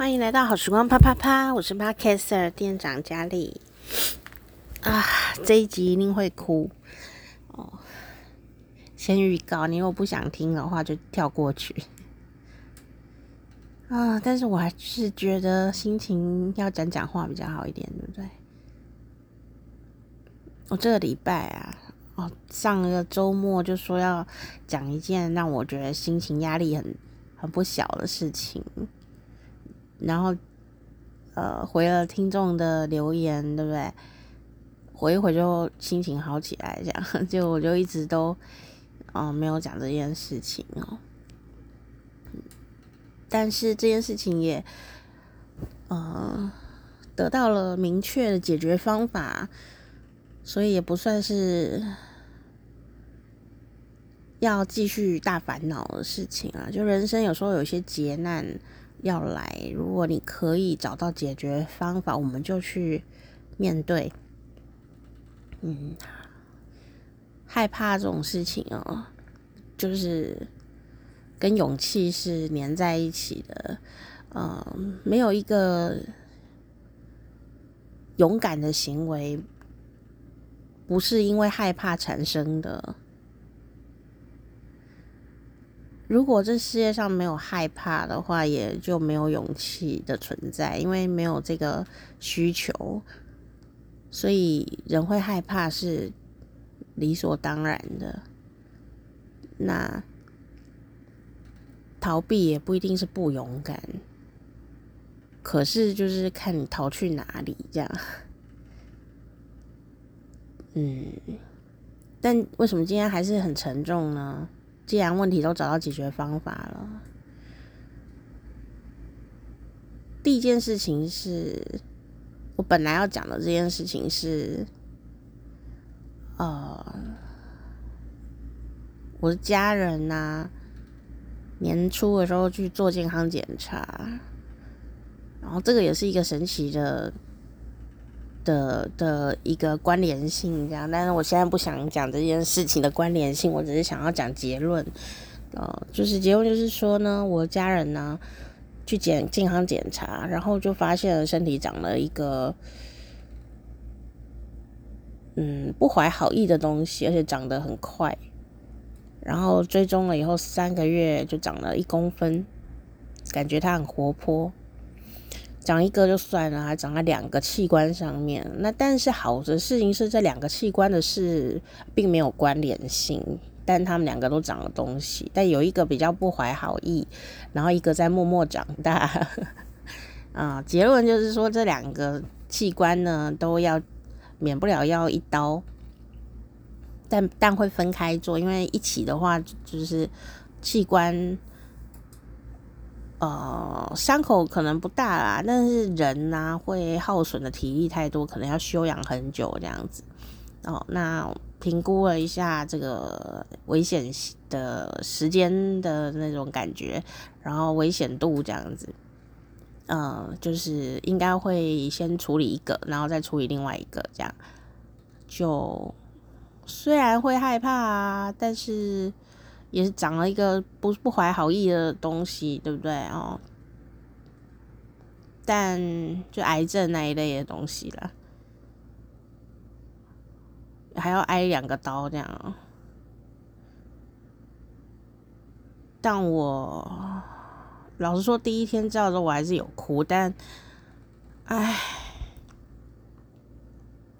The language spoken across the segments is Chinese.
欢迎来到好时光啪啪啪，我是 Podcaster 店长佳丽啊，这一集一定会哭哦。先预告，你如果不想听的话就跳过去啊。但是我还是觉得心情要讲讲话比较好一点，对不对？我这个礼拜啊，哦，上个周末就说要讲一件让我觉得心情压力很很不小的事情。然后，呃，回了听众的留言，对不对？回一回就心情好起来，这样 就我就一直都，哦、没有讲这件事情哦。但是这件事情也，呃，得到了明确的解决方法，所以也不算是要继续大烦恼的事情啊。就人生有时候有些劫难。要来，如果你可以找到解决方法，我们就去面对。嗯，害怕这种事情哦，就是跟勇气是连在一起的。嗯，没有一个勇敢的行为不是因为害怕产生的。如果这世界上没有害怕的话，也就没有勇气的存在，因为没有这个需求，所以人会害怕是理所当然的。那逃避也不一定是不勇敢，可是就是看你逃去哪里这样。嗯，但为什么今天还是很沉重呢？既然问题都找到解决方法了，第一件事情是我本来要讲的这件事情是，呃，我的家人呐、年初的时候去做健康检查，然后这个也是一个神奇的。的的一个关联性，这样，但是我现在不想讲这件事情的关联性，我只是想要讲结论，呃，就是结论就是说呢，我家人呢去检健康检查，然后就发现了身体长了一个，嗯，不怀好意的东西，而且长得很快，然后追踪了以后三个月就长了一公分，感觉它很活泼。长一个就算了，还长在两个器官上面。那但是好的事情是，这两个器官的事并没有关联性，但他们两个都长了东西。但有一个比较不怀好意，然后一个在默默长大。啊，结论就是说，这两个器官呢都要免不了要一刀，但但会分开做，因为一起的话就是器官。呃，伤口可能不大啦，但是人呢、啊、会耗损的体力太多，可能要休养很久这样子。哦，那评估了一下这个危险的时间的那种感觉，然后危险度这样子，呃，就是应该会先处理一个，然后再处理另外一个，这样就虽然会害怕啊，但是。也是长了一个不不怀好意的东西，对不对哦？但就癌症那一类的东西了，还要挨两个刀这样。但我老实说，第一天知道的时候我还是有哭，但唉，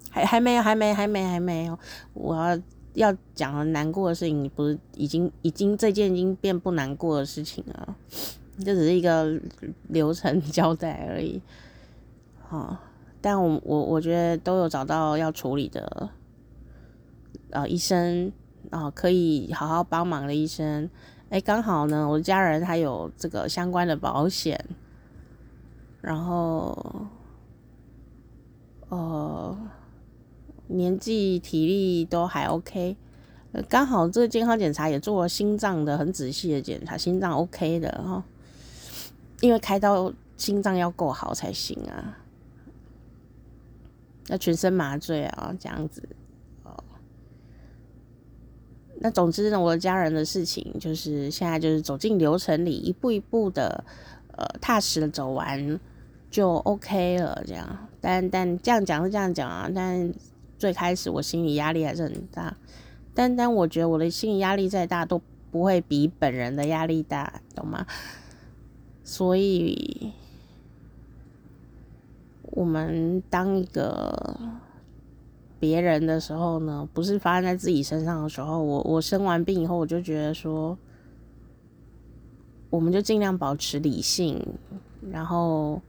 还还没有，还没，还没，还没有，我要。要讲的难过的事情，你不是已经已经这件已经变不难过的事情了，这只是一个流程交代而已。好，但我我我觉得都有找到要处理的，呃，医生啊，可以好好帮忙的医生。哎，刚好呢，我的家人他有这个相关的保险，然后，呃。年纪、体力都还 OK，刚好这个健康检查也做了心脏的很仔细的检查，心脏 OK 的哈，因为开刀心脏要够好才行啊，要全身麻醉啊，这样子哦。那总之呢，我的家人的事情就是现在就是走进流程里，一步一步的呃踏实的走完就 OK 了，这样。但但这样讲是这样讲啊，但最开始我心理压力还是很大。但但我觉得我的心理压力再大都不会比本人的压力大，懂吗？所以，我们当一个别人的时候呢，不是发生在自己身上的时候，我我生完病以后，我就觉得说，我们就尽量保持理性，然后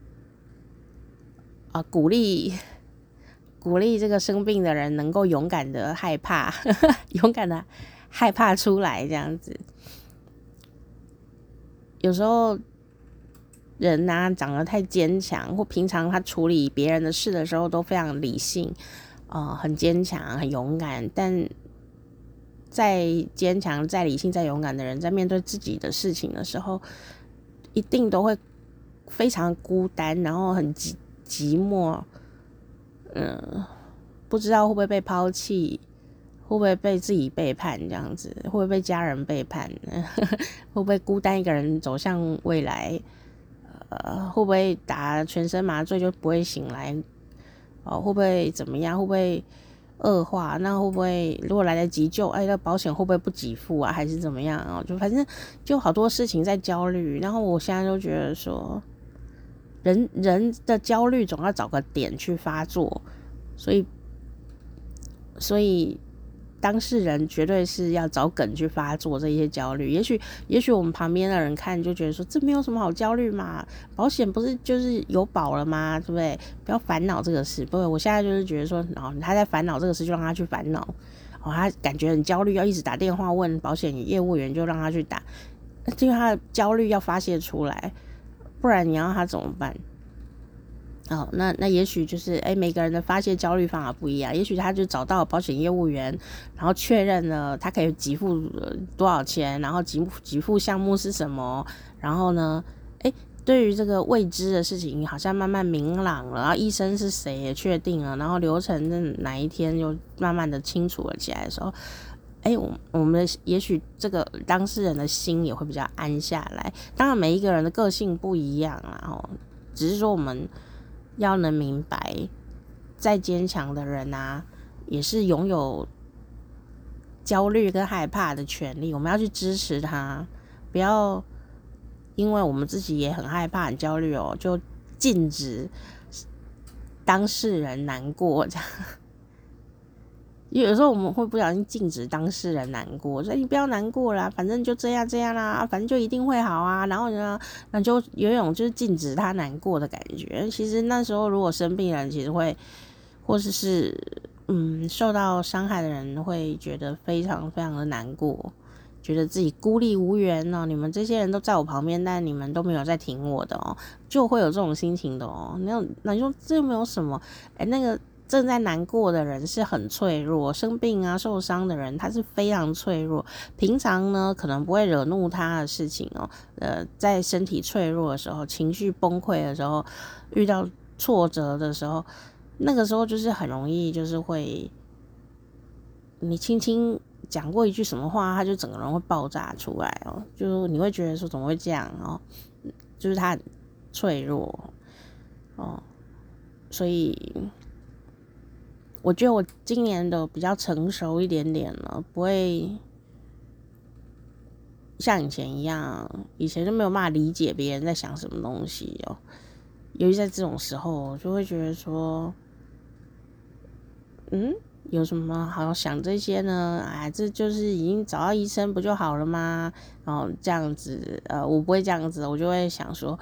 啊，鼓励鼓励这个生病的人能够勇敢的害怕，勇敢的害怕出来，这样子，有时候。人呐、长得太坚强，或平常他处理别人的事的时候都非常理性，啊、很坚强，很勇敢。但再坚强、再理性、再勇敢的人，在面对自己的事情的时候，一定都会非常孤单，然后很寂寂寞。嗯、不知道会不会被抛弃，会不会被自己背叛，这样子，会不会被家人背叛，会不会孤单一个人走向未来？呃，会不会打全身麻醉就不会醒来？哦，会不会怎么样？会不会恶化？那会不会如果来得及救？哎，那保险会不会不给付啊？还是怎么样啊？就反正就好多事情在焦虑。然后我现在就觉得说，人人的焦虑总要找个点去发作，所以，所以。当事人绝对是要找梗去发作这些焦虑，也许也许我们旁边的人看就觉得说，这没有什么好焦虑嘛，保险不是就是有保了吗？对不对？不要烦恼这个事。不，我现在就是觉得说，哦，他在烦恼这个事，就让他去烦恼。哦，他感觉很焦虑，要一直打电话问保险业务员，就让他去打，因为他的焦虑要发泄出来，不然你要他怎么办？哦，那那也许就是哎，每个人的发泄焦虑方法不一样。也许他就找到保险业务员，然后确认了他可以给付多少钱，然后给给付项目是什么，然后呢，哎，对于这个未知的事情，好像慢慢明朗了。然后医生是谁也确定了，然后流程的哪一天又慢慢的清楚了起来的时候，哎，我我们的也许这个当事人的心也会比较安下来。当然，每一个人的个性不一样啦，哦，只是说我们。要能明白，再坚强的人啊，也是拥有焦虑跟害怕的权利。我们要去支持他，不要因为我们自己也很害怕、很焦虑哦，就禁止当事人难过这样。有时候我们会不小心禁止当事人难过，所以你不要难过啦，反正就这样这样啦，反正就一定会好啊。然后呢，那就有一种就是禁止他难过的感觉。其实那时候如果生病人，其实会，或者是，嗯受到伤害的人会觉得非常非常的难过，觉得自己孤立无援哦。你们这些人都在我旁边，但你们都没有在挺我的哦，就会有这种心情的哦。那那你说这又没有什么？哎，那个。正在难过的人是很脆弱，生病啊、受伤的人他是非常脆弱。平常呢，可能不会惹怒他的事情哦。呃，在身体脆弱的时候、情绪崩溃的时候、遇到挫折的时候，那个时候就是很容易，就是会你轻轻讲过一句什么话，他就整个人会爆炸出来哦。就你会觉得说怎么会这样哦？就是他很脆弱哦，所以。我觉得我今年都比较成熟一点点了，不会像以前一样，以前就没有办法理解别人在想什么东西哦。尤其在这种时候，就会觉得说，嗯，有什么好想这些呢？哎，这就是已经找到医生不就好了吗？然后这样子，呃，我不会这样子，我就会想说。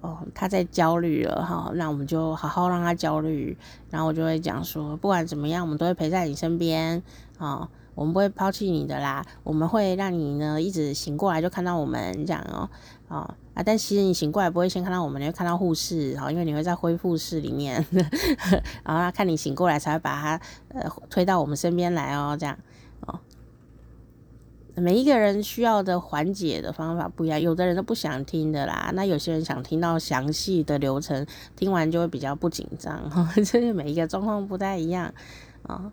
哦，他在焦虑了哈，那我们就好好让他焦虑，然后我就会讲说，不管怎么样，我们都会陪在你身边啊，我们不会抛弃你的啦，我们会让你呢一直醒过来就看到我们这样哦，啊啊，但其实你醒过来不会先看到我们，你会看到护士哈，因为你会在恢复室里面，然后他看你醒过来才会把他呃推到我们身边来哦，这样。每一个人需要的缓解的方法不一样，有的人都不想听的啦，那有些人想听到详细的流程，听完就会比较不紧张，这是每一个状况不太一样啊。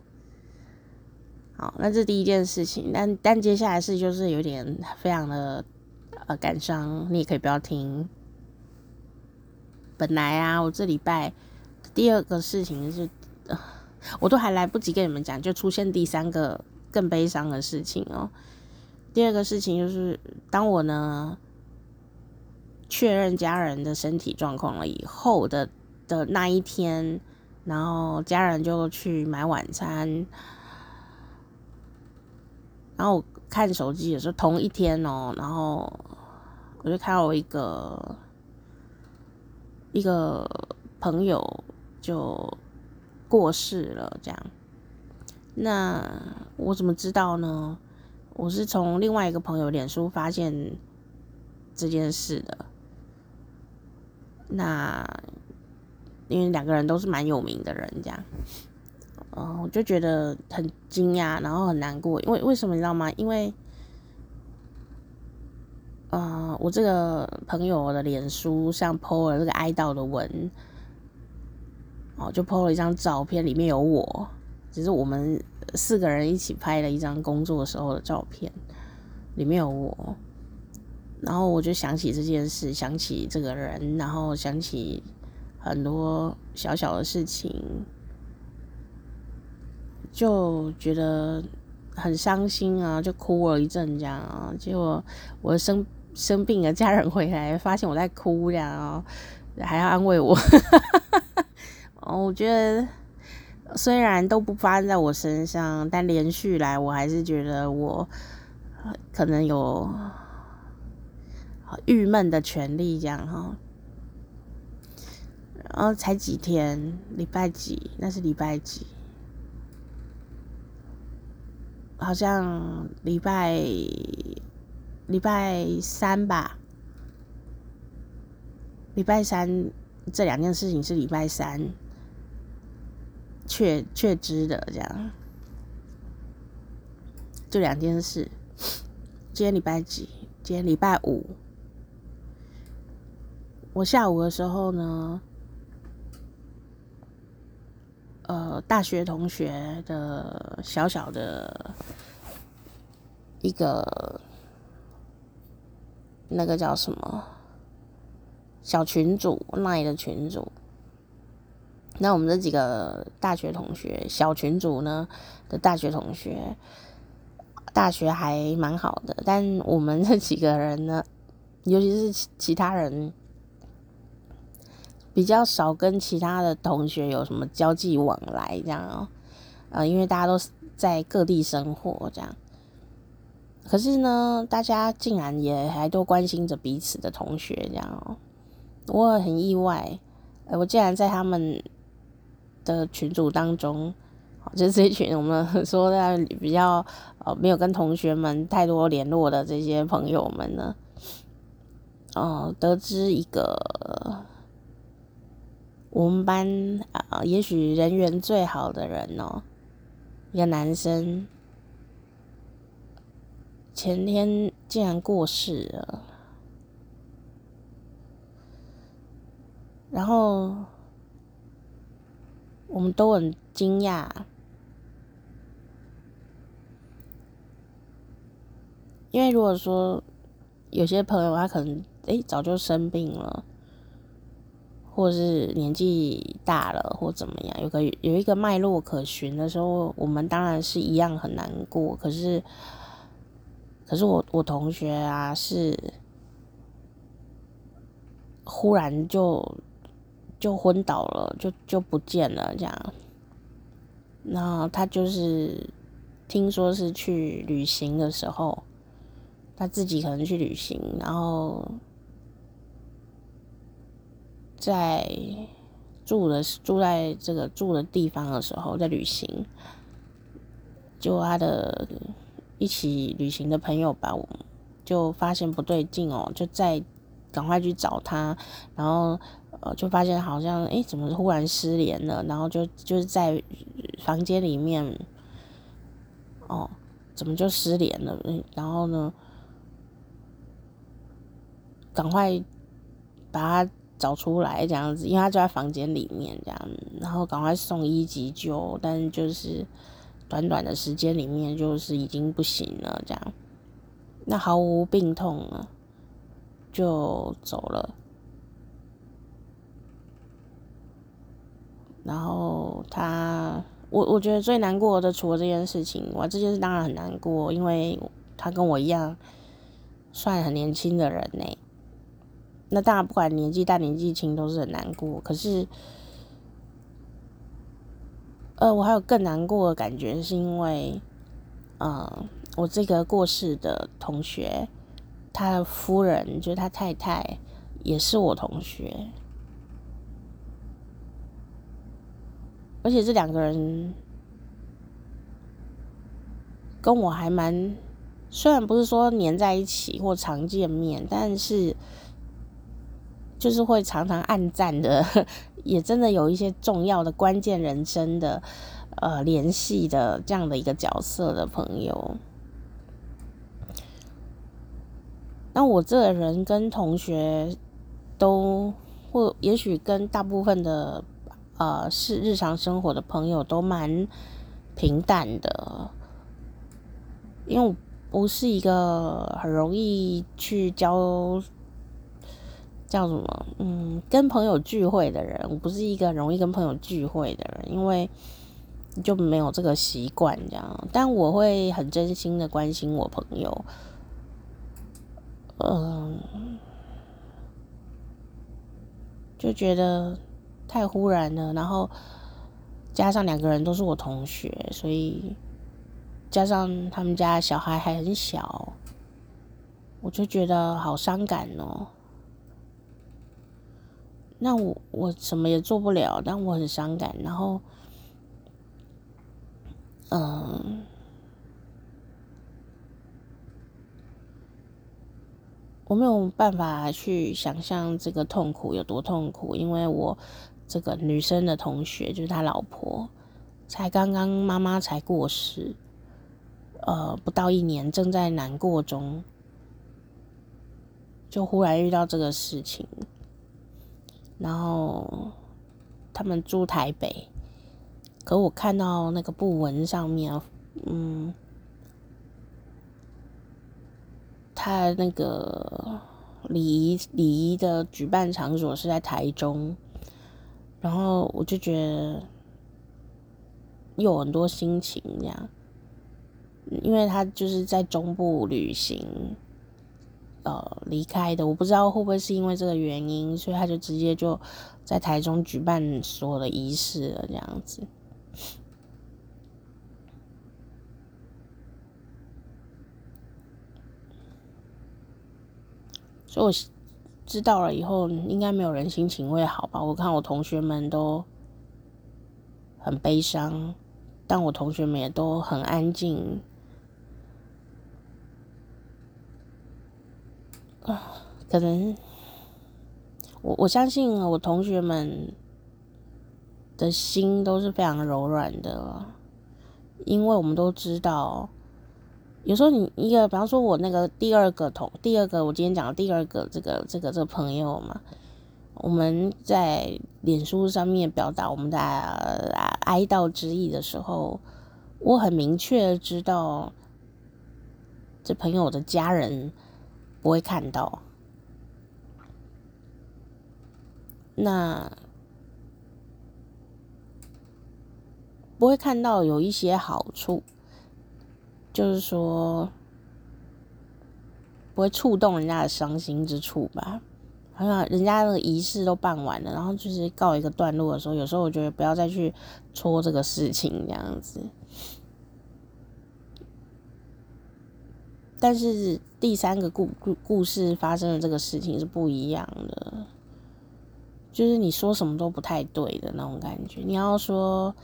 好，那这第一件事情，但但接下来是就是有点非常的呃感伤，你也可以不要听本来啊，我这礼拜第二个事情是，我都还来不及跟你们讲，就出现第三个更悲伤的事情哦。第二个事情就是，当我呢确认家人的身体状况了以后的的那一天，然后家人就去买晚餐，然后我看手机也是同一天哦，然后我就看到我一个一个朋友就过世了，这样，那我怎么知道呢？我是从另外一个朋友脸书发现这件事的，那因为两个人都是蛮有名的人，这样，嗯，我就觉得很惊讶，然后很难过，因为为什么你知道吗？因为，呃，我这个朋友的脸书上 po 了这个哀悼的文，哦，就 po 了一张照片，里面有我，只是我们。四个人一起拍了一张工作时候的照片，里面有我，然后我就想起这件事，想起这个人，然后想起很多小小的事情，就觉得很伤心啊，就哭了一阵这样啊。结果我生生病了，家人回来发现我在哭这样啊，还要安慰我，哦，我觉得。虽然都不发生在我身上，但连续来，我还是觉得我可能有郁闷的权利这样哈。然后才几天，礼拜几？那是礼拜几？好像礼拜礼拜三吧。礼拜三这两件事情是礼拜三。确确知的这样，就两件事。今天礼拜几？今天礼拜五。我下午的时候呢，呃，大学同学的小小的一个那个叫什么小群组那里的群组。那我们这几个大学同学，小群组呢的大学同学，大学还蛮好的，但我们这几个人呢，尤其是其他人，比较少跟其他的同学有什么交际往来，这样哦，呃，因为大家都在各地生活，这样。可是呢，大家竟然也还都关心着彼此的同学，这样哦，我很意外，呃，我竟然在他们。的群组当中，就是这一群我们 说的比较呃没有跟同学们太多联络的这些朋友们呢，哦，得知一个我们班啊，也许人缘最好的人哦，一个男生，前天竟然过世了，然后。我们都很惊讶，因为如果说有些朋友他可能诶早就生病了，或是年纪大了，或怎么样，有个有一个脉络可循的时候，我们当然是一样很难过。可是，可是我我同学啊是忽然就。就昏倒了，就就不见了，这样。然后他就是听说是去旅行的时候，他自己可能去旅行，然后在住的住在这个住的地方的时候，在旅行，就他的一起旅行的朋友吧，就发现不对劲哦，就在赶快去找他，然后。就发现好像，诶，怎么忽然失联了？然后就就是在房间里面，哦，怎么就失联了？然后呢，赶快把他找出来，这样子，因为他就在房间里面，这样，然后赶快送医急救，但就是短短的时间里面，就是已经不行了，这样，那毫无病痛了，就走了。然后他，我我觉得最难过的除了这件事情，我这件事当然很难过，因为他跟我一样算很年轻的人呢。那当然不管年纪大年纪轻都是很难过，可是，呃，我还有更难过的感觉，是因为，呃，我这个过世的同学，他的夫人就是他太太，也是我同学。而且这两个人跟我还蛮，虽然不是说黏在一起或常见面，但是就是会常常暗赞的，也真的有一些重要的关键人生的呃联系的这样的一个角色的朋友。那我这个人跟同学都或也许跟大部分的。呃，是日常生活的朋友都蛮平淡的，因为我不是一个很容易去交叫什么，嗯，跟朋友聚会的人。我不是一个容易跟朋友聚会的人，因为就没有这个习惯这样。但我会很真心的关心我朋友，嗯，就觉得。太忽然了，然后加上两个人都是我同学，所以加上他们家小孩还很小，我就觉得好伤感哦。那我我什么也做不了，但我很伤感。然后，嗯，我没有办法去想象这个痛苦有多痛苦，因为我。这个女生的同学就是他老婆，才刚刚妈妈才过世，呃，不到一年，正在难过中，就忽然遇到这个事情，然后他们住台北，可我看到那个布文上面，嗯，他那个礼仪礼仪的举办场所是在台中。然后我就觉得有很多心情这样，因为他就是在中部旅行，呃，离开的。我不知道会不会是因为这个原因，所以他就直接就在台中举办所有的仪式了这样子。所以我。知道了以后，应该没有人心情会好吧？我看我同学们都很悲伤，但我同学们也都很安静。啊，可能我我相信我同学们的心都是非常柔软的，因为我们都知道。有时候你一个，比方说我那个第二个同第二个，我今天讲的第二个这个这个这个朋友嘛，我们在脸书上面表达我们的哀悼之意的时候，我很明确知道，这朋友的家人不会看到，那不会看到有一些好处。就是说，不会触动人家的伤心之处吧？好像人家那个仪式都办完了，然后就是告一个段落的时候，有时候我觉得不要再去戳这个事情这样子。但是第三个故故故事发生的这个事情是不一样的，就是你说什么都不太对的那种感觉。你要说。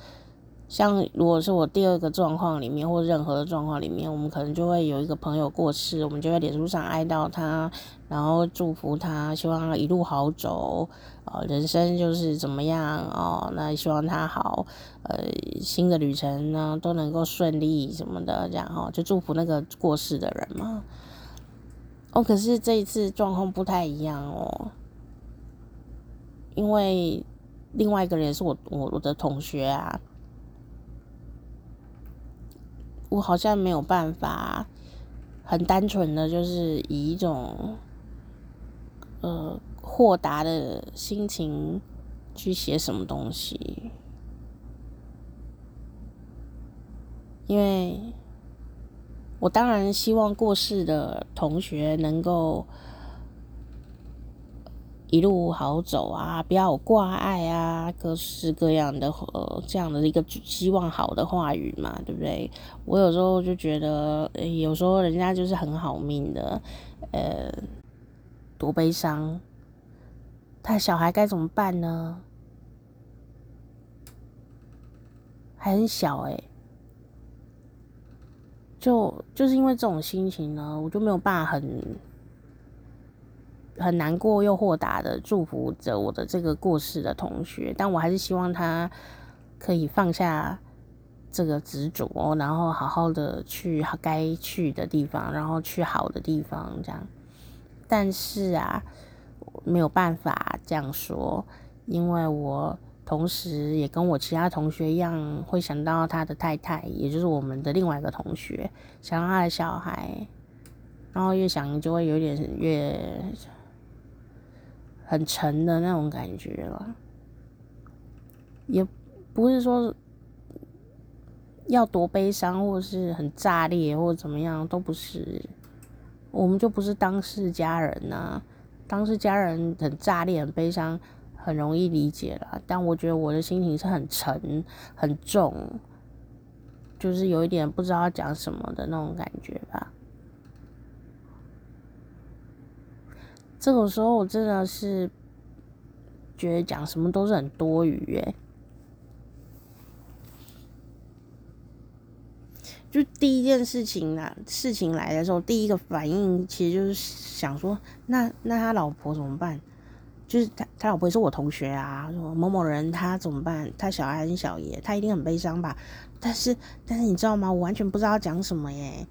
像如果是我第二个状况里面，或任何的状况里面，我们可能就会有一个朋友过世，我们就在脸书上哀悼他，然后祝福他，希望他一路好走，呃，人生就是怎么样哦，那希望他好，呃，新的旅程呢都能够顺利什么的，这样哈，就祝福那个过世的人嘛。哦，可是这一次状况不太一样哦，因为另外一个人是我我我的同学啊。我好像没有办法，很单纯的就是以一种呃豁达的心情去写什么东西。因为我当然希望过世的同学能够。一路好走啊，不要挂碍啊，各式各样的呃这样的一个希望好的话语嘛，对不对？我有时候就觉得，有时候人家就是很好命的，呃，多悲伤，他小孩该怎么办呢？还很小哎、就就是因为这种心情呢，我就没有办法很。很难过又豁达的祝福着我的这个过世的同学，但我还是希望他可以放下这个执着，然后好好的去该去的地方，然后去好的地方，这样。但是啊，没有办法这样说，因为我同时也跟我其他同学一样，会想到他的太太，也就是我们的另外一个同学，想到他的小孩，然后越想就会有点越。很沉的那种感觉了，也不是说要多悲伤，或是很炸裂，或者怎么样，都不是。我们就不是当事家人呐、当事家人很炸裂、很悲伤，很容易理解了。但我觉得我的心情是很沉、很重，就是有一点不知道讲什么的那种感觉吧。这种时候我真的是觉得讲什么都是很多余诶。就第一件事情啊，事情来的时候，第一个反应其实就是想说，那那他老婆怎么办？就是他他老婆是我同学啊，某某人他怎么办？他小孩很小爷，他一定很悲伤吧？但是但是你知道吗？我完全不知道讲什么耶。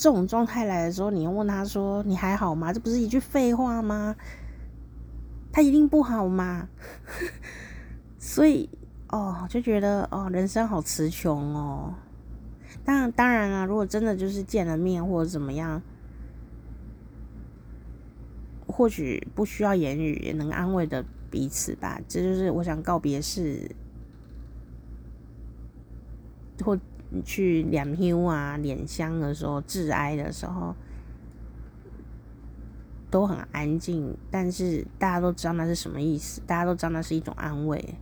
这种状态来的时候，你要问他说：“你还好吗？”这不是一句废话吗？他一定不好吗？所以哦，就觉得哦，人生好词穷哦。当然，当然啊，如果真的就是见了面或者怎么样，或许不需要言语也能安慰的彼此吧。这就是我想告别式或。你去念香啊，两香的时候，致哀的时候，都很安静，但是大家都知道那是什么意思，大家都知道那是一种安慰，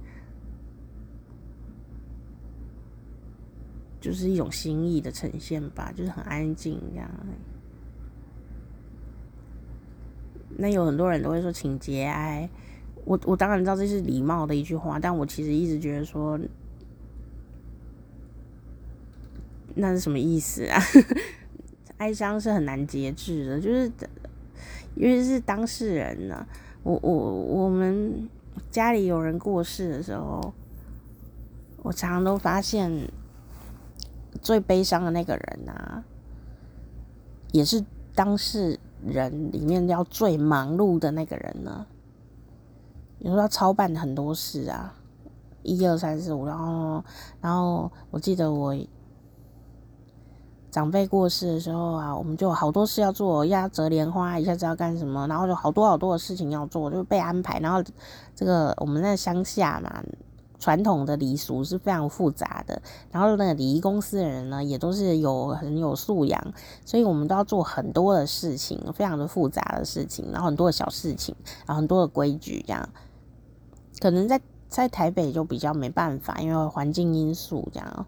就是一种心意的呈现吧，就是很安静这样。那有很多人都会说请节哀，我我当然知道这是礼貌的一句话，但我其实一直觉得说。那是什么意思啊？哀伤是很难节制的，就是因为是当事人呢、我我我们家里有人过世的时候，我常常都发现最悲伤的那个人啊，也是当事人里面要最忙碌的那个人呢。有时候要操办很多事啊，一二三四五，然后然后我记得我。长辈过世的时候啊，我们就好多事要做，要折莲花，一下子要干什么，然后就好多好多的事情要做，就被安排。然后这个我们在乡下嘛，传统的礼俗是非常复杂的。然后那个礼仪公司的人呢，也都是有很有素养，所以我们都要做很多的事情，非常的复杂的事情，然后很多的小事情，然后很多的规矩这样。可能在在台北就比较没办法，因为环境因素这样。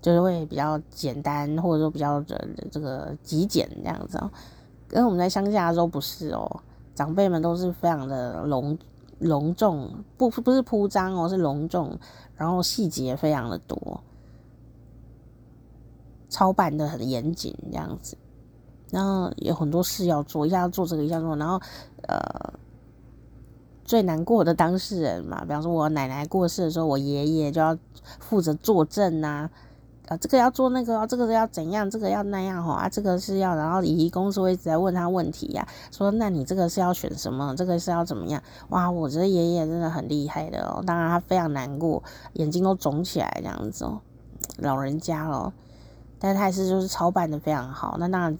就是会比较简单，或者说比较的这个极简这样子哦。跟我们在乡下的时候不是哦，长辈们都是非常的隆隆重，不不是铺张哦，是隆重，然后细节非常的多，操办的很严谨这样子。然后有很多事要做，一下要做这个，一下做，然后呃，最难过的当事人嘛，比方说我奶奶过世的时候，我爷爷就要负责作证啊。啊，这个要做那个，这个要怎样，这个要那样哈啊，这个是要，然后礼仪公司会一直在问他问题呀、说那你这个是要选什么？这个是要怎么样？哇，我觉得爷爷真的很厉害的哦，当然他非常难过，眼睛都肿起来这样子哦，老人家哦，但是他还是就是操办的非常好。那当然，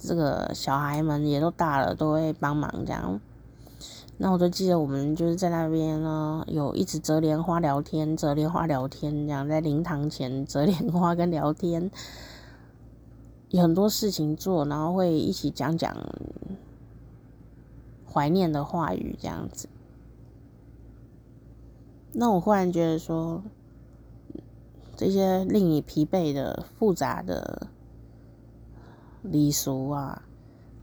这个小孩们也都大了，都会帮忙这样。那我就记得我们就是在那边呢，有一直折莲花聊天，折莲花聊天，这样在灵堂前折莲花跟聊天，有很多事情做，然后会一起讲讲怀念的话语，这样子。那我忽然觉得说，这些令你疲惫的复杂的礼俗啊，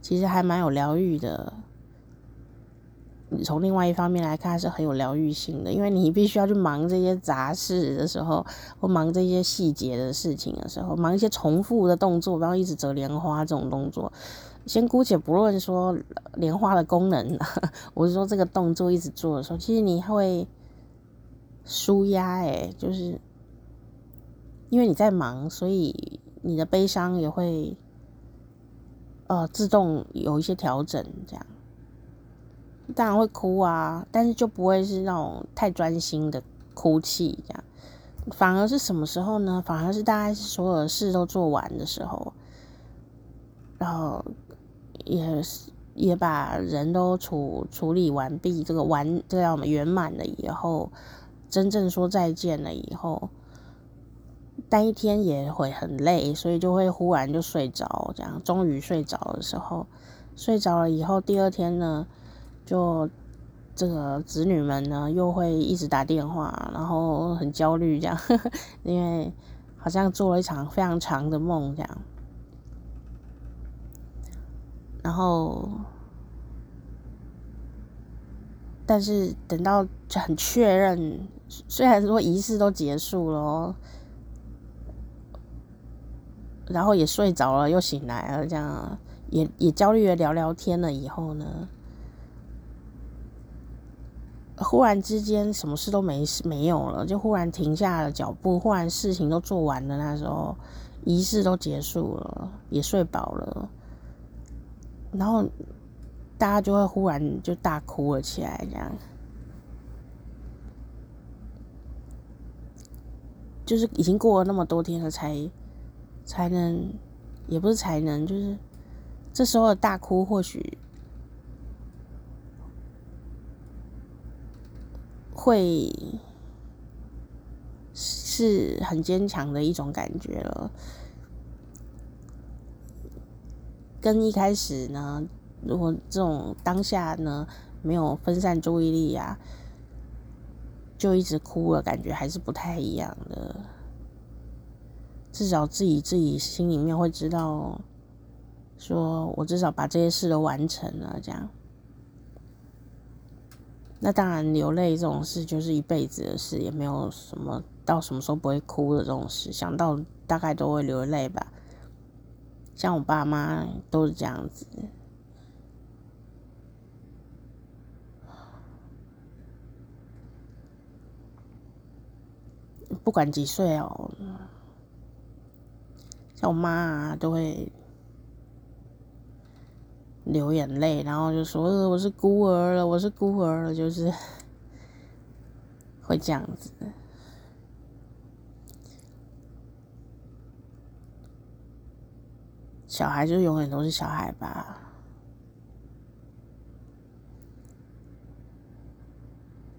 其实还蛮有疗愈的。从另外一方面来看，是很有疗愈性的，因为你必须要去忙这些杂事的时候，或忙这些细节的事情的时候，忙一些重复的动作，然后一直折莲花这种动作。先姑且不论说莲花的功能，我是说这个动作一直做的时候，其实你会舒压，诶，就是因为你在忙，所以你的悲伤也会呃自动有一些调整，这样。当然会哭啊，但是就不会是那种太专心的哭泣这样，反而是什么时候呢？反而是大概是所有的事都做完的时候，然后也也把人都处处理完毕，这个完这样圆满了以后，真正说再见了以后，待一天也会很累，所以就会忽然就睡着，这样终于睡着的时候，睡着了以后，第二天呢？就这个子女们呢，又会一直打电话，然后很焦虑这样，因为好像做了一场非常长的梦这样。然后，但是等到很确认，虽然说仪式都结束了，然后也睡着了，又醒来了，这样也也焦虑的聊聊天了以后呢。忽然之间，什么事都没事没有了，就忽然停下了脚步，忽然事情都做完了，那时候仪式都结束了，也睡饱了，然后大家就会忽然就大哭了起来，这样，就是已经过了那么多天了，才才能，也不是才能，就是这时候的大哭或许。会是很坚强的一种感觉了，跟一开始呢，如果这种当下呢没有分散注意力啊，就一直哭了，感觉还是不太一样的。至少自己自己心里面会知道，说我至少把这些事都完成了，这样。那当然，流泪这种事就是一辈子的事，也没有什么到什么时候不会哭的这种事，想到大概都会流泪吧。像我爸妈都是这样子，不管几岁哦，像我妈啊都会。流眼泪，然后就说：“我是孤儿了，我是孤儿了。”就是会这样子。小孩就永远都是小孩吧。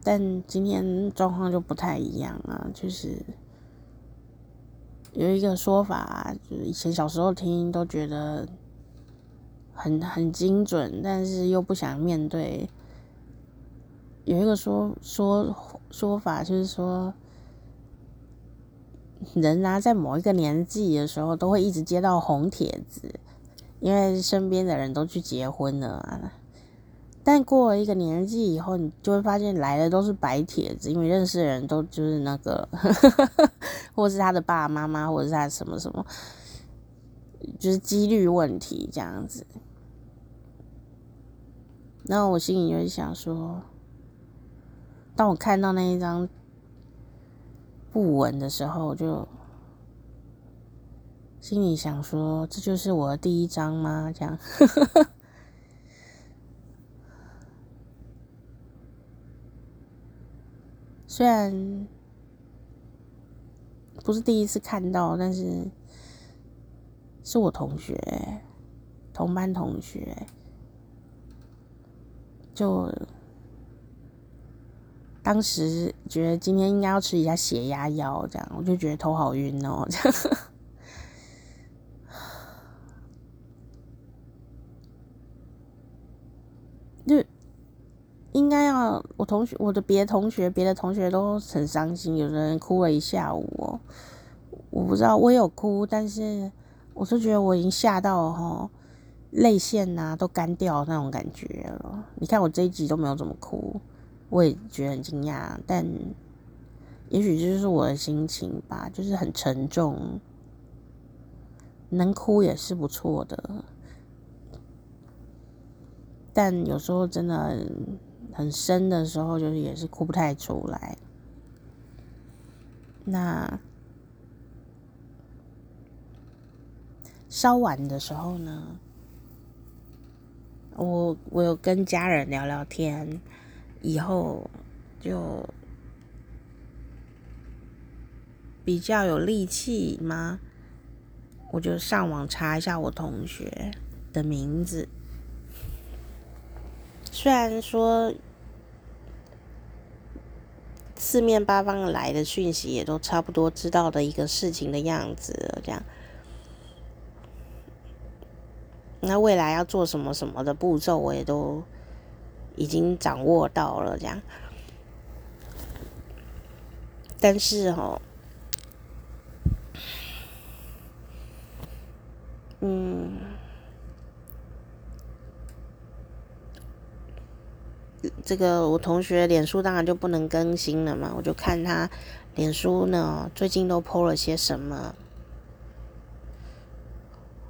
但今天状况就不太一样啊，就是有一个说法，就是以前小时候听都觉得。很很精准，但是又不想面对。有一个说说说法，就是说，人啊，在某一个年纪的时候，都会一直接到红帖子，因为身边的人都去结婚了啊。但过了一个年纪以后，你就会发现来的都是白帖子，因为认识的人都就是那个，或是他的爸爸妈妈，或者是他什么什么，就是几率问题这样子。然后我心里就是想说，当我看到那一张布文的时候，就心里想说，这就是我的第一张吗？这样，虽然不是第一次看到，但是是我同学，同班同学。就当时觉得今天应该要吃一下血压药，这样我就觉得头好晕哦，这样。就应该要我同学，我的别同学，别的同学都很伤心，有的人哭了一下午哦。我不知道，我有哭，但是我是觉得我已经吓到了哈，泪腺呐都干掉那种感觉了。你看我这一集都没有怎么哭，我也觉得很惊讶，但也许就是我的心情吧，就是很沉重，能哭也是不错的。但有时候真的很深的时候，就是也是哭不太出来。那稍晚的时候呢，我我有跟家人聊聊天，以后就比较有力气吗？我就上网查一下我同学的名字。虽然说四面八方来的讯息也都差不多知道的一个事情的样子，这样，那未来要做什么什么的步骤，我也都已经掌握到了，这样。但是齁，嗯。这个我同学脸书当然就不能更新了嘛，我就看他脸书呢最近都 po 了些什么，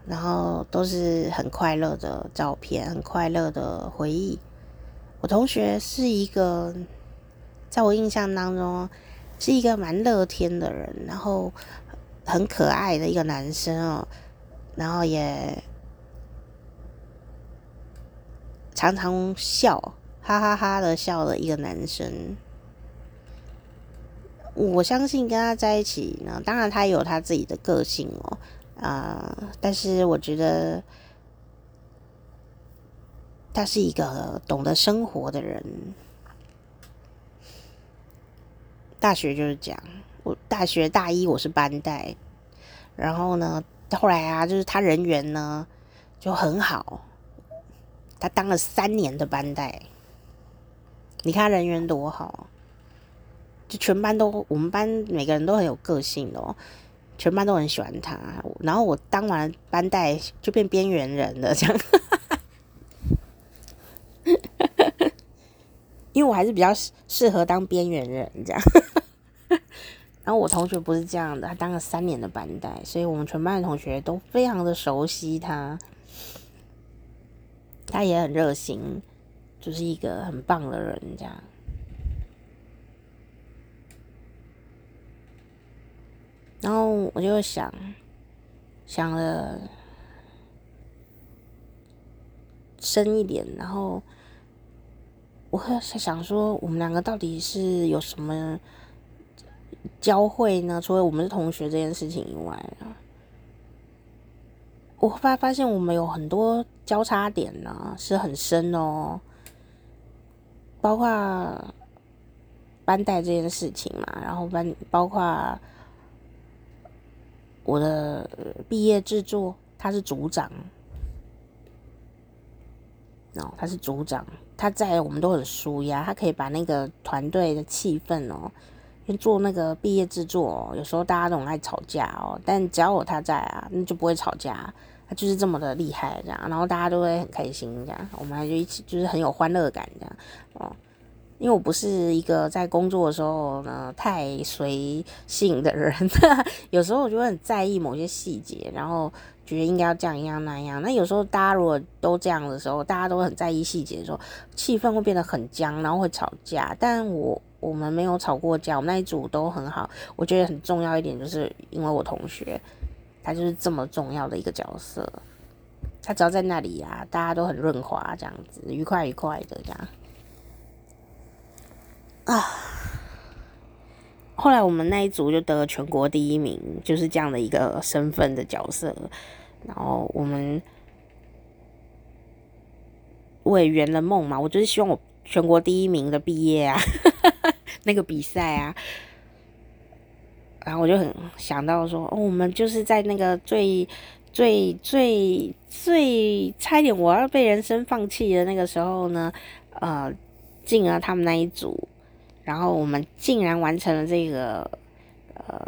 然后都是很快乐的照片，很快乐的回忆。我同学是一个，在我印象当中是一个蛮乐天的人，然后很可爱的一个男生哦，然后也常常笑。哈哈哈的笑的一个男生，我相信跟他在一起呢，当然他有他自己的个性哦，啊、但是我觉得他是一个懂得生活的人。大学就是讲，我大学大一我是班代，然后呢，后来啊，就是他人缘呢就很好，他当了三年的班代。你看人缘多好，就全班都，我们班每个人都很有个性的哦，全班都很喜欢他。然后我当完班代就变边缘人了，这样，因为我还是比较适适合当边缘人这样。然后我同学不是这样的，他当了三年的班代，所以我们全班的同学都非常的熟悉他，他也很热心。就是一个很棒的人，这样。然后我就想，想了深一点，然后我会想说，我们两个到底是有什么交汇呢？除了我们是同学这件事情以外啊，我发发现我们有很多交叉点呢，是很深哦。包括班代这件事情嘛，然后班包括我的毕业制作，他是组长，哦，他是组长，他在我们都很舒压，他可以把那个团队的气氛哦，因为做那个毕业制作，有时候大家都很爱吵架哦，但只要有他在啊，那就不会吵架。他就是这么的厉害，这样，然后大家都会很开心，这样，我们还就一起，就是很有欢乐感，这样，哦，因为我不是一个在工作的时候呢太随性的人，有时候我就会很在意某些细节，然后觉得应该要这样一样那样。那有时候大家如果都这样的时候，大家都很在意细节的时候，气氛会变得很僵，然后会吵架。但我我们没有吵过架，我们那一组都很好。我觉得很重要一点，就是因为我同学。他就是这么重要的一个角色，他只要在那里呀、啊，大家都很润滑，这样子愉快愉快的这样。啊，后来我们那一组就得了全国第一名，就是这样的一个身份的角色。然后我们我也圆了梦嘛，我就是希望我全国第一名的毕业啊，那个比赛啊。然后我就很想到说，哦，我们就是在那个最最最最差一点我要被人生放弃的那个时候呢，呃，进了他们那一组，然后我们竟然完成了这个呃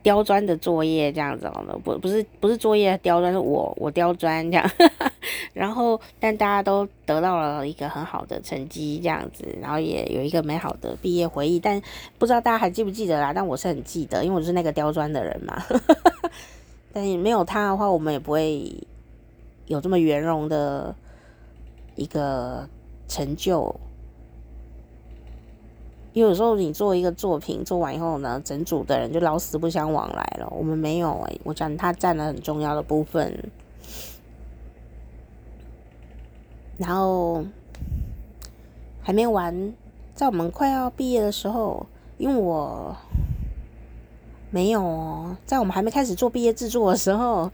刁钻的作业，这样子的，不不是不是作业刁钻，是我我刁钻这样。然后，但大家都得到了一个很好的成绩，这样子，然后也有一个美好的毕业回忆。但不知道大家还记不记得啦？但我是很记得，因为我是那个刁钻的人嘛。但没有他的话，我们也不会有这么圆融的一个成就。有时候你做一个作品做完以后呢，整组的人就老死不相往来了。我们没有哎、欸，我讲他占了很重要的部分。然后还没完，在我们快要毕业的时候，因为我没有哦，在我们还没开始做毕业制作的时候，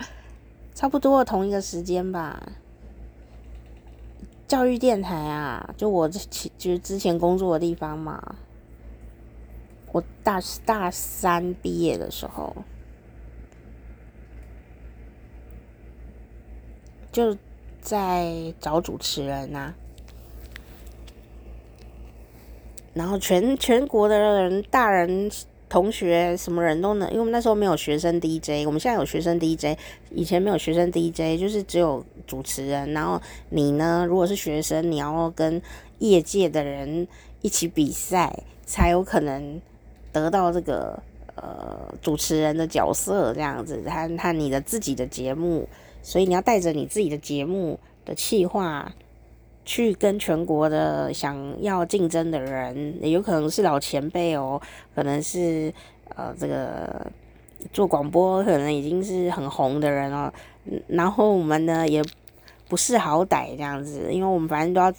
差不多同一个时间吧。教育电台啊，就我其就是之前工作的地方嘛。大大三毕业的时候，就。在找主持人呐、啊，然后全全国的人，大人、同学，什么人都能，因为我们那时候没有学生 DJ，我们现在有学生 DJ，以前没有学生 DJ，就是只有主持人。然后你呢，如果是学生，你要跟业界的人一起比赛，才有可能得到这个呃主持人的角色，这样子，和和你的自己的节目。所以你要带着你自己的节目的企划，去跟全国的想要竞争的人，也有可能是老前辈哦，可能是呃这个做广播可能已经是很红的人哦。然后我们呢也不识好歹这样子，因为我们反正都要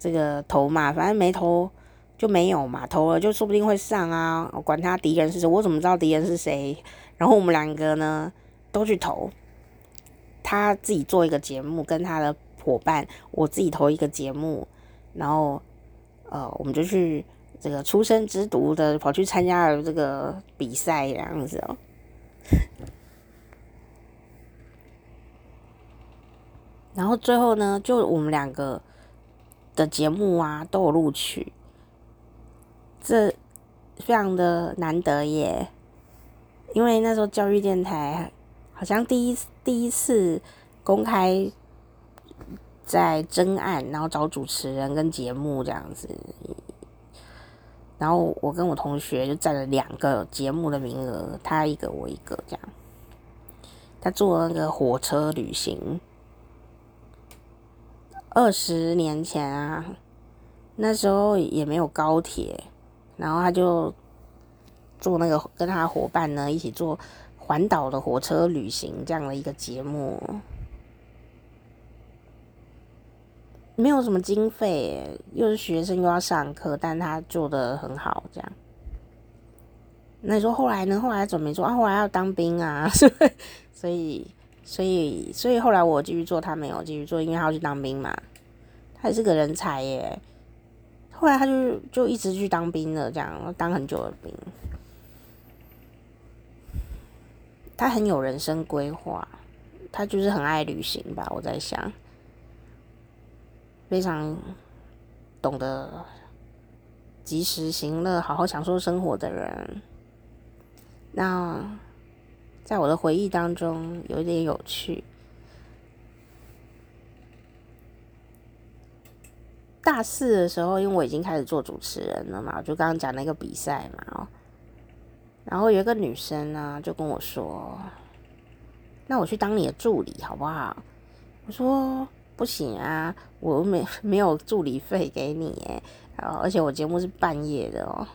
这个投嘛，反正没投就没有嘛，投了就说不定会上啊。我管他敌人是谁，我怎么知道敌人是谁？然后我们两个呢都去投。他自己做一个节目，跟他的伙伴，我自己投一个节目，然后，呃，我们就去这个初生之犊的跑去参加了这个比赛，这样子哦。然后最后呢，就我们两个的节目啊都有录取，这非常的难得耶，因为那时候教育电台。好像第一第一次公开在征案，然后找主持人跟节目这样子，然后我跟我同学就占了两个节目的名额，他一个我一个这样。他坐那个火车旅行，二十年前啊，那时候也没有高铁，然后他就做那个跟他伙伴呢一起做。环岛的火车旅行这样的一个节目，没有什么经费，又是学生又要上课，但他做得很好，这样。那你说后来呢？后来怎么没做啊？后来要当兵啊，所以，所以，所以后来我继续做，他没有继续做，因为他要去当兵嘛。他也是个人才耶。后来他就就一直去当兵了，这样当很久的兵。他很有人生规划，他就是很爱旅行吧？我在想，非常懂得及时行乐、好好享受生活的人。那在我的回忆当中，有一点有趣。大四的时候，因为我已经开始做主持人了嘛，就刚刚讲那个比赛嘛，哦。然后有一个女生呢，就跟我说：“那我去当你的助理好不好？”我说：“不行啊，我没 没有助理费给你诶，然后而且我节目是半夜的哦。”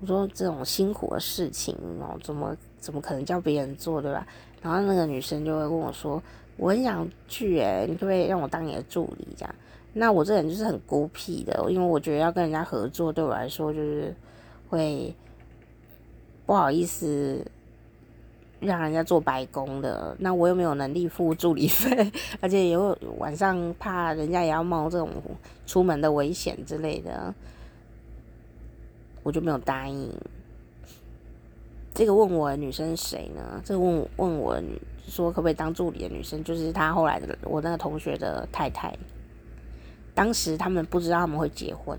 我说：“这种辛苦的事情哦，怎么怎么可能叫别人做对吧？”然后那个女生就会跟我说：“我很想去诶，你可不可以让我当你的助理？”这样，那我这人就是很孤僻的，因为我觉得要跟人家合作，对我来说就是会。不好意思，让人家做白工的，那我又没有能力付助理费，而且有晚上怕人家也要冒这种出门的危险之类的，我就没有答应。这个问我的女生是谁呢？这个问问我说可不可以当助理的女生，就是她后来的我那个同学的太太。当时他们不知道他们会结婚，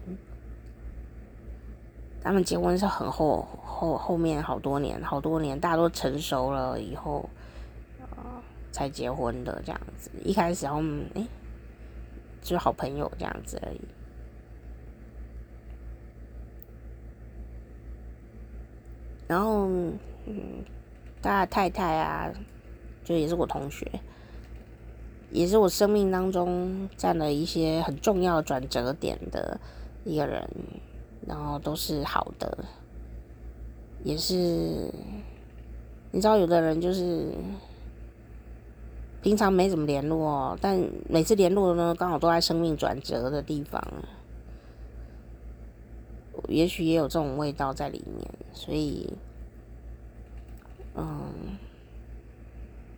他们结婚是很后后后面好多年，好多年大家都成熟了以后，呃，才结婚的这样子。一开始他们哎，就是好朋友这样子而已。然后，嗯，他的太太啊，就也是我同学，也是我生命当中占了一些很重要转折点的一个人，然后都是好的，也是，你知道，有的人就是平常没怎么联络，但每次联络呢，刚好都在生命转折的地方。也许也有这种味道在里面，所以，嗯，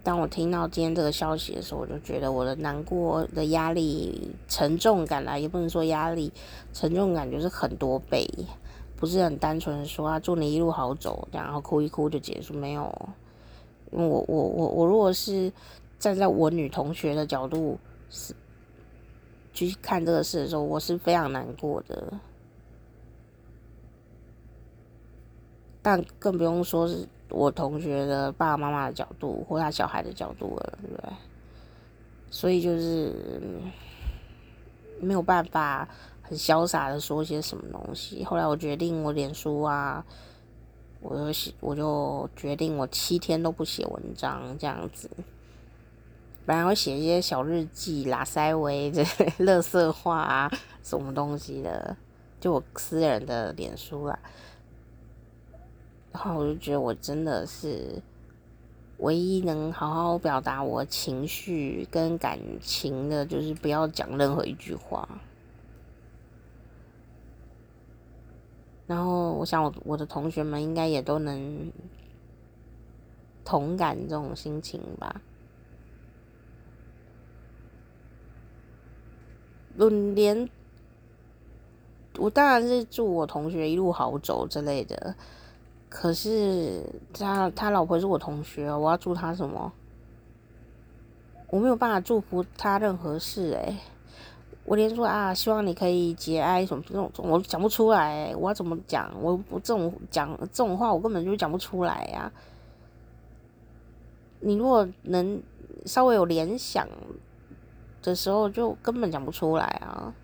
当我听到今天这个消息的时候，我就觉得我的难过的压力沉重感啦，也不能说压力沉重感，就是很多倍，不是很单纯的说啊，祝你一路好走，然后哭一哭就结束，没有，我我我我如果是站在我女同学的角度是去看这个事的时候，我是非常难过的。但更不用说是我同学的爸爸妈妈的角度，或他小孩的角度了，对不对？所以就是没有办法很潇洒的说些什么东西。后来我决定，我脸书啊，我就写，我就决定我七天都不写文章，这样子。本来我写一些小日记、拉塞维这些乐色话啊，什么东西的，就我私人的脸书啦。然后我就觉得我真的是唯一能好好表达我情绪跟感情的，就是不要讲任何一句话。然后我想我我的同学们应该也都能同感这种心情吧。论连我当然是祝我同学一路好走之类的。可是他他老婆是我同学，我要祝他什么？我没有办法祝福他任何事诶，我连说啊，希望你可以节哀什么这种，我讲不出来，我要怎么讲？我我这种讲这种话，我根本就讲不出来呀。你如果能稍微有联想的时候，就根本讲不出来啊。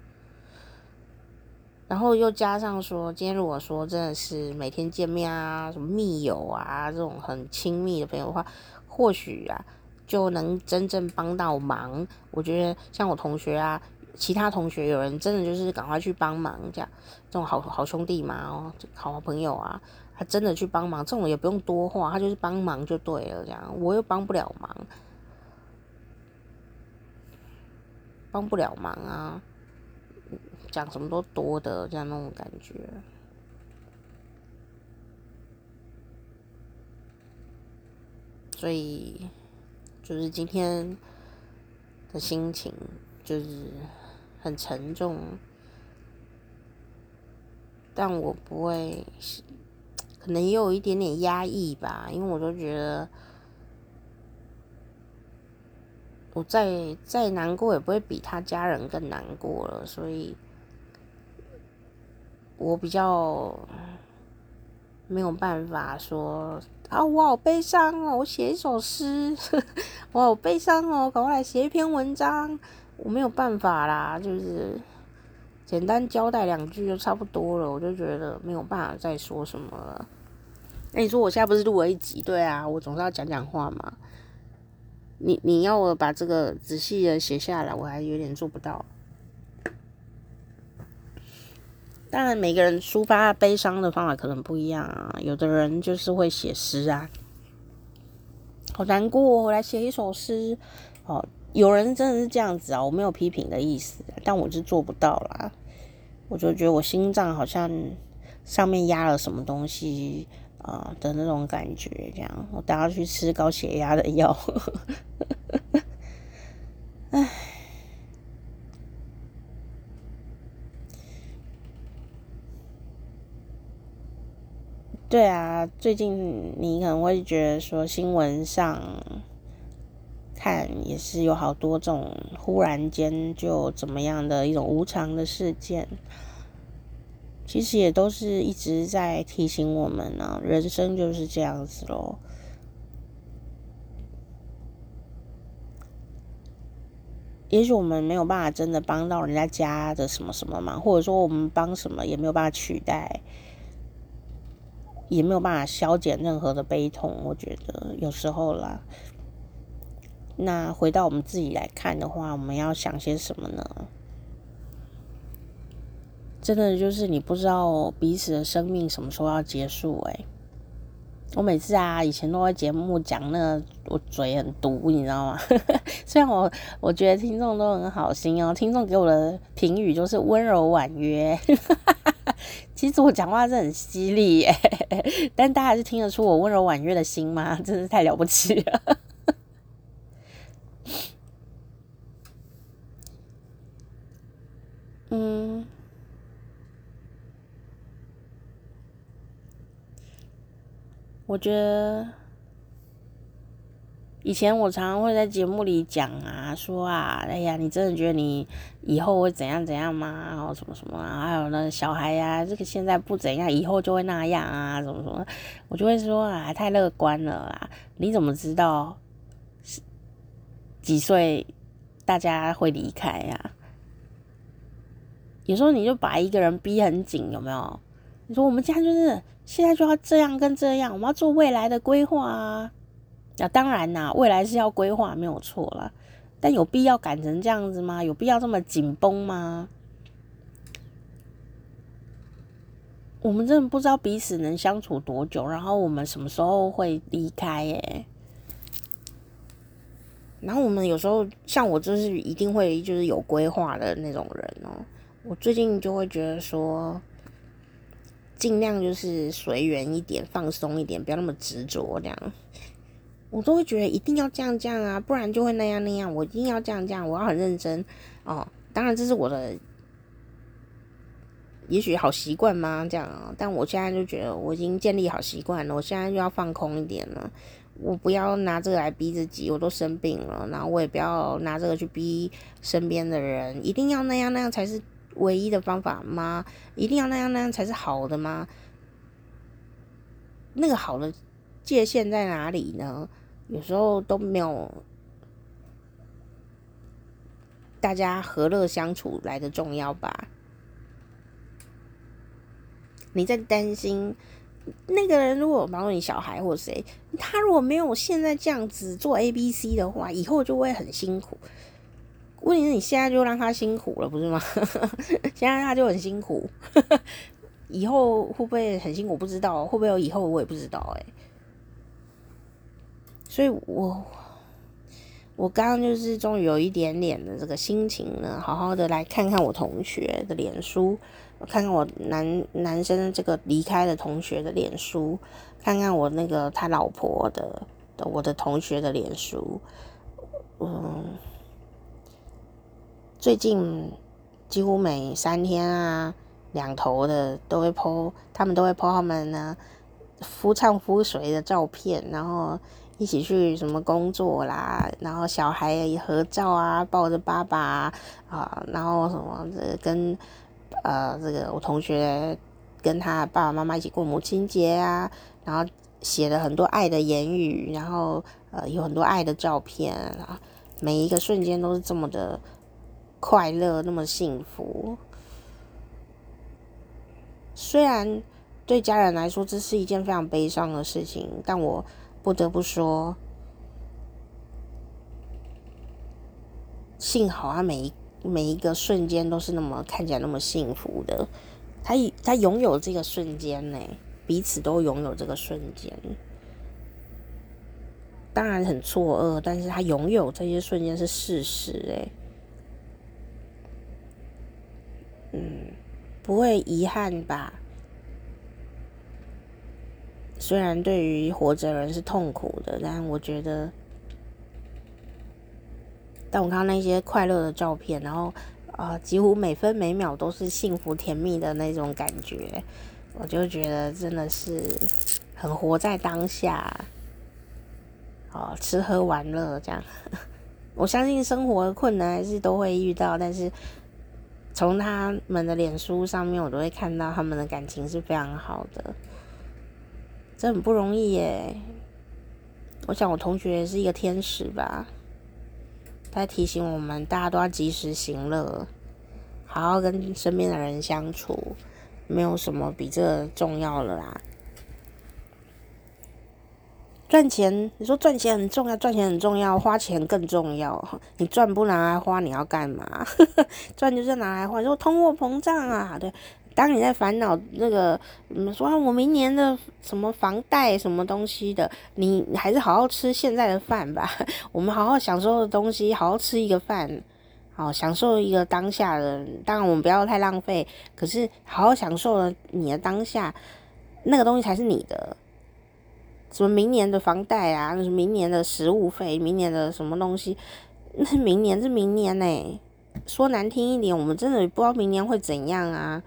然后又加上说，今天如果说真的是每天见面啊，什么密友啊，这种很亲密的朋友的话，或许啊就能真正帮到忙。我觉得像我同学啊，其他同学有人真的就是赶快去帮忙，这样这种好好兄弟嘛，哦，好好朋友啊，他真的去帮忙，这种也不用多话，他就是帮忙就对了，这样我又帮不了忙，帮不了忙啊。讲什么都多的这样那种感觉，所以就是今天的心情就是很沉重，但我不会，可能也有一点点压抑吧，因为我都觉得我再再难过也不会比他家人更难过了，所以。我比较没有办法说啊，我好悲伤哦，我写一首诗，我好悲伤哦，赶快来写一篇文章。我没有办法啦，就是简单交代两句就差不多了，我就觉得没有办法再说什么了。那你说我现在不是录了一集？对啊，我总是要讲讲话嘛。你你要我把这个仔细的写下来，我还有点做不到。当然，每个人抒发悲伤的方法可能不一样啊。有的人就是会写诗啊，好难过，我来写一首诗。哦，有人真的是这样子啊，我没有批评的意思，但我是做不到啦。我就觉得我心脏好像上面压了什么东西啊的那种感觉，这样我等下去吃高血压的药。唉。对啊，最近你可能会觉得说新闻上看也是有好多这种忽然间就怎么样的一种无常的事件，其实也都是一直在提醒我们呢，人生就是这样子咯。也许我们没有办法真的帮到人家家的什么什么嘛，或者说我们帮什么也没有办法取代。也没有办法消减任何的悲痛，我觉得有时候啦。那回到我们自己来看的话，我们要想些什么呢？真的就是你不知道彼此的生命什么时候要结束欸。我每次啊，以前都在节目讲那个，我嘴很毒，你知道吗？虽然我我觉得听众都很好心哦，听众给我的评语就是温柔婉约。其实我讲话是很犀利耶，但大家还是听得出我温柔婉约的心吗？真是太了不起了。嗯，我觉得。以前我常常会在节目里讲啊，说啊，哎呀，你真的觉得你以后会怎样怎样吗？然后什么什么啊，还有那小孩呀，这个现在不怎样，以后就会那样啊，什么什么，我就会说啊，太乐观了啦！你怎么知道几岁大家会离开呀？有时候你就把一个人逼很紧，有没有？你说我们家就是现在就要这样跟这样，我们要做未来的规划啊。那、当然啦，未来是要规划，没有错啦。但有必要赶成这样子吗？有必要这么紧绷吗？我们真的不知道彼此能相处多久，然后我们什么时候会离开？耶。然后我们有时候像我，就是一定会就是有规划的那种人哦。我最近就会觉得说，尽量就是随缘一点，放松一点，不要那么执着这样。我都会觉得一定要这样这样啊，不然就会那样那样。我一定要这样这样，我要很认真哦。当然这是我的，也许好习惯吗？这样啊，但我现在就觉得我已经建立好习惯了。我现在就要放空一点了，我不要拿这个来逼自己。我都生病了，然后我也不要拿这个去逼身边的人。一定要那样那样才是唯一的方法吗？一定要那样那样才是好的吗？那个好的。界限在哪里呢？有时候都没有大家和乐相处来的重要吧？你在担心那个人，如果包括你小孩或谁，他如果没有现在这样子做 A、B、C 的话，以后就会很辛苦。问题是你现在就让他辛苦了，不是吗？现在他就很辛苦，以后会不会很辛苦？不知道，会不会有以后？我也不知道，欸，哎。所以我我刚刚就是终于有一点点的这个心情呢，好好的来看看我同学的脸书，看看我男男生这个离开的同学的脸书，看看我那个他老婆的的我的同学的脸书，嗯，最近几乎每三天啊两头的都会 po，他们都会 po 他们呢夫唱妇随的照片，然后。一起去什么工作啦，然后小孩也合照啊，抱着爸爸啊，啊然后什么这跟呃这个我同学跟他爸爸妈妈一起过母亲节啊，然后写了很多爱的言语，然后呃有很多爱的照片啊，每一个瞬间都是这么的快乐，那么幸福。虽然对家人来说这是一件非常悲伤的事情，但我。不得不说，幸好他每一每一个瞬间都是那么看起来那么幸福的，他他拥有这个瞬间呢，彼此都拥有这个瞬间，当然很错愕，但是他拥有这些瞬间是事实哎，嗯，不会遗憾吧？虽然对于活着人是痛苦的，但我觉得，但我看那些快乐的照片，然后啊、几乎每分每秒都是幸福甜蜜的那种感觉，我就觉得真的是很活在当下，哦，吃喝玩乐这样。我相信生活的困难还是都会遇到，但是从他们的脸书上面，我都会看到他们的感情是非常好的，这很不容易耶。我想我同学也是一个天使吧，他提醒我们大家都要及时行乐，好好跟身边的人相处，没有什么比这重要了啦。赚钱，你说赚钱很重要，赚钱很重要，花钱更重要。你赚不拿来花，你要干嘛？赚就是拿来花。你说通货膨胀啊，对。当你在烦恼那个，嗯，说啊我明年的什么房贷什么东西的，你还是好好吃现在的饭吧。我们好好享受的东西，好好吃一个饭，好享受一个当下的。当然我们不要太浪费，可是好好享受了你的当下，那个东西才是你的。什么明年的房贷啊，那是明年的食物费，明年的什么东西？那明年是明年呢、说难听一点，我们真的不知道明年会怎样啊！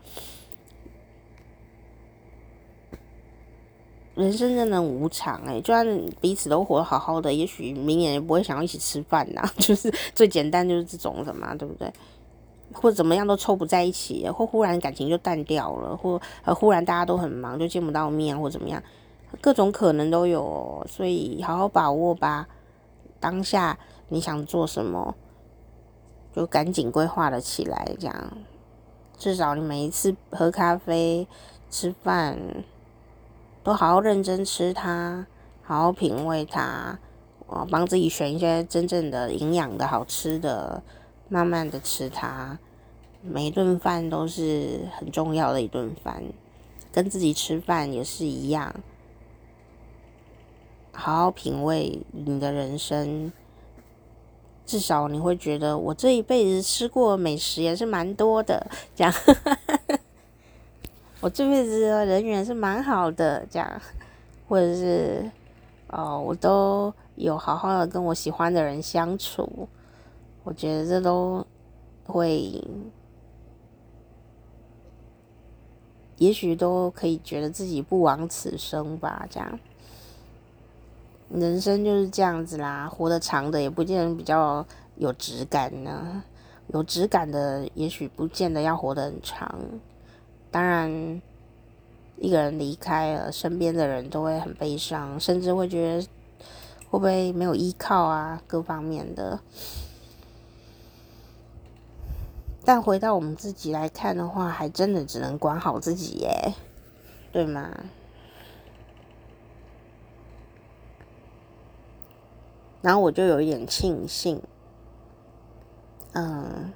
人生真的很无常哎、就算彼此都活得好好的，也许明年也不会想要一起吃饭呐。就是最简单就是这种的嘛，对不对？或怎么样都凑不在一起，或忽然感情就淡掉了，或呃忽然大家都很忙，就见不到面，或怎么样。各种可能都有，所以好好把握吧。当下你想做什么，就赶紧规划了起来。这样，至少你每一次喝咖啡、吃饭，都好好认真吃它，好好品味它。我帮自己选一些真正的营养的好吃的，慢慢的吃它。每一顿饭都是很重要的一顿饭，跟自己吃饭也是一样。好好品味你的人生，至少你会觉得我这一辈子吃过美食也是蛮多的，这样。我这辈子的人缘是蛮好的，这样，或者是哦，我都有好好的跟我喜欢的人相处，我觉得这都会，也许都可以觉得自己不枉此生吧，这样。人生就是这样子啦，活得长的也不见得比较有质感呢。有质感的，也许不见得要活得很长。当然，一个人离开了，身边的人都会很悲伤，甚至会觉得会不会没有依靠啊，各方面的。但回到我们自己来看的话，还真的只能管好自己耶，对吗？然后我就有一点庆幸，嗯，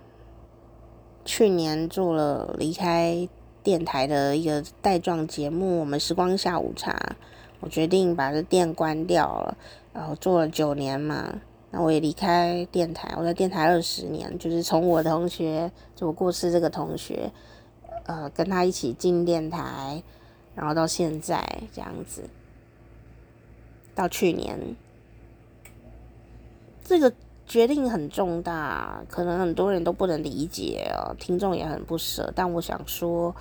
去年做了离开电台的一个带状节目，我们时光下午茶，我决定把这店关掉了。然后做了九年嘛，那我也离开电台，我在电台二十年，就是从我同学，就我过世这个同学，呃，跟他一起进电台，然后到现在这样子，到去年。这个决定很重大，可能很多人都不能理解哦，听众也很不舍。但我想说，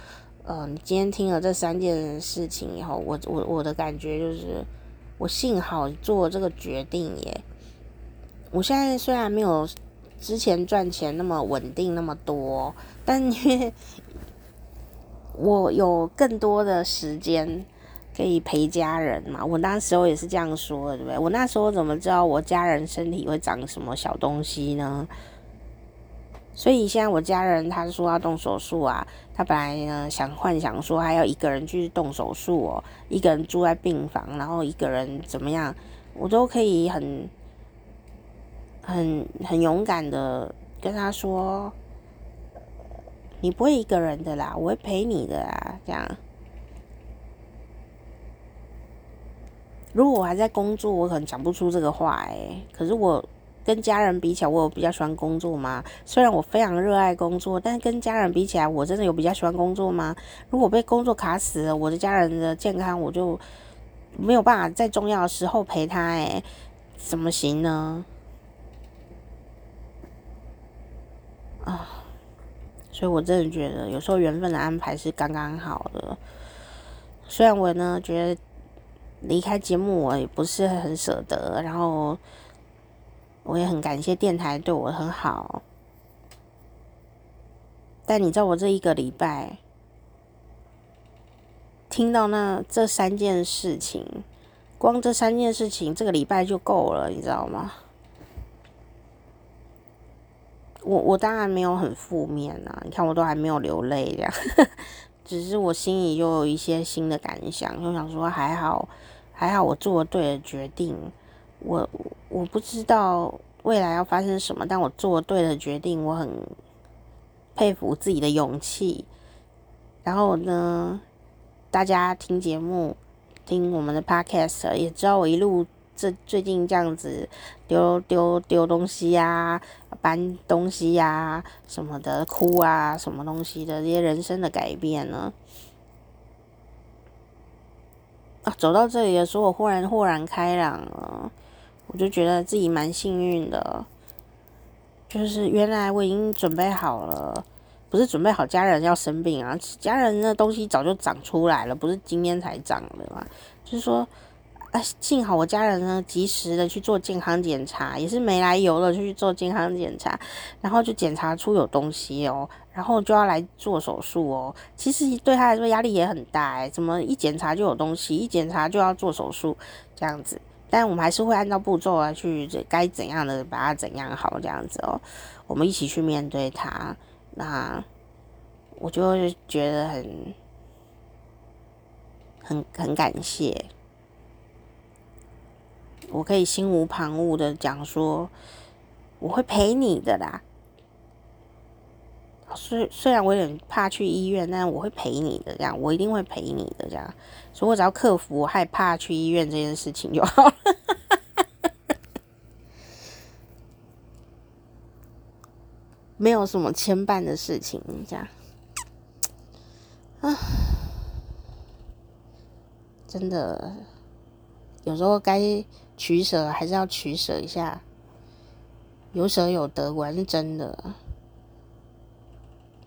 呃，你今天听了这三件事情以后，我我我的感觉就是，我幸好做这个决定耶。我现在虽然没有之前赚钱那么稳定那么多，但因为我有更多的时间。可以陪家人嘛？我那时候也是这样说的，对不对？我那时候怎么知道我家人身体会长什么小东西呢？所以现在我家人他说要动手术啊，他本来呢想幻想说还要一个人去动手术哦，一个人住在病房，然后一个人怎么样，我都可以很很很勇敢的跟他说，你不会一个人的啦，我会陪你的啦，这样。如果我还在工作，我可能讲不出这个话诶。可是我跟家人比起来，我有比较喜欢工作吗？虽然我非常热爱工作，但是跟家人比起来，我真的有比较喜欢工作吗？如果被工作卡死了，我的家人的健康我就没有办法在重要的时候陪他诶，怎么行呢？啊，所以我真的觉得有时候缘分的安排是刚刚好的。虽然我呢觉得离开节目我也不是很舍得，然后我也很感谢电台对我很好，但你知道我这一个礼拜听到那这三件事情，光这三件事情这个礼拜就够了，你知道吗？我我当然没有很负面啊，你看我都还没有流泪这样。只是我心里又有一些新的感想，就想说还好，还好我做了对的决定。我我不知道未来要发生什么，但我做了对的决定，我很佩服自己的勇气。然后呢，大家听节目，听我们的 podcast，也知道我一路。这最近这样子丢丢丢东西呀、搬东西呀、什么的，哭啊，什么东西的这些人生的改变呢？啊，走到这里的时候，我忽然豁然开朗了，我就觉得自己蛮幸运的，就是原来我已经准备好了，不是准备好家人要生病啊，家人的东西早就长出来了，不是今天才长的嘛，就是说。啊，幸好我家人呢及时的去做健康检查，也是没来由的去做健康检查，然后就检查出有东西哦，然后就要来做手术哦。其实对他来说压力也很大哎，怎么一检查就有东西，一检查就要做手术这样子？但我们还是会按照步骤啊去，该怎样的把它怎样好这样子哦。我们一起去面对它，那我就觉得很很很感谢。我可以心无旁骛的讲说，我会陪你的啦。虽虽然我有点怕去医院，但我会陪你的，这样我一定会陪你的，这样。所以我只要克服我害怕去医院这件事情就好了。没有什么牵绊的事情，这样。啊，真的，有时候该。取舍还是要取舍一下，有舍有得，果然是真的。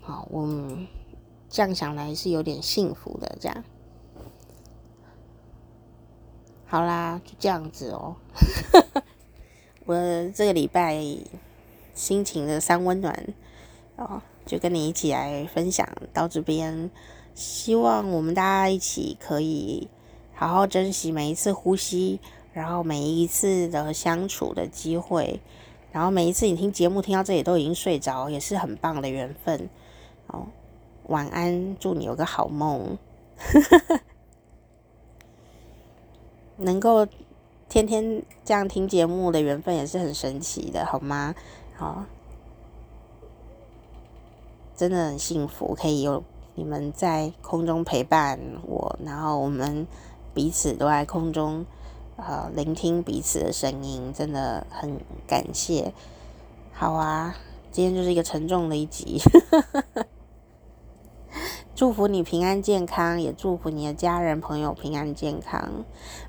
好，我们这样想来是有点幸福的，这样。好啦，就这样子哦。我这个礼拜心情的三温暖哦，就跟你一起来分享到这边。希望我们大家一起可以好好珍惜每一次呼吸。然后每一次的相处的机会，然后每一次你听节目听到这里都已经睡着，也是很棒的缘分。哦，晚安，祝你有个好梦。能够天天这样听节目的缘分也是很神奇的，好吗？好，真的很幸福，可以有你们在空中陪伴我，然后我们彼此都在空中。呃，聆听彼此的声音，真的很感谢。好啊，今天就是一个沉重的一集。祝福你平安健康，也祝福你的家人朋友平安健康。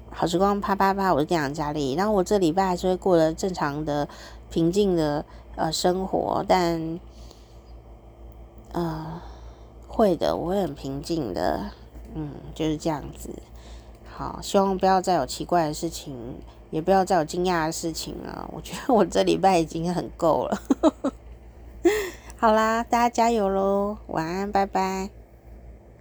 好时光啪啪啪，我是店长佳丽。然后我这礼拜还是会过得正常的、平静的呃生活，但呃会的，我会很平静的。嗯，就是这样子。好，希望不要再有奇怪的事情，也不要再有惊讶的事情了。我觉得我这礼拜已经很够了。好啦，大家加油喽！晚安，拜拜。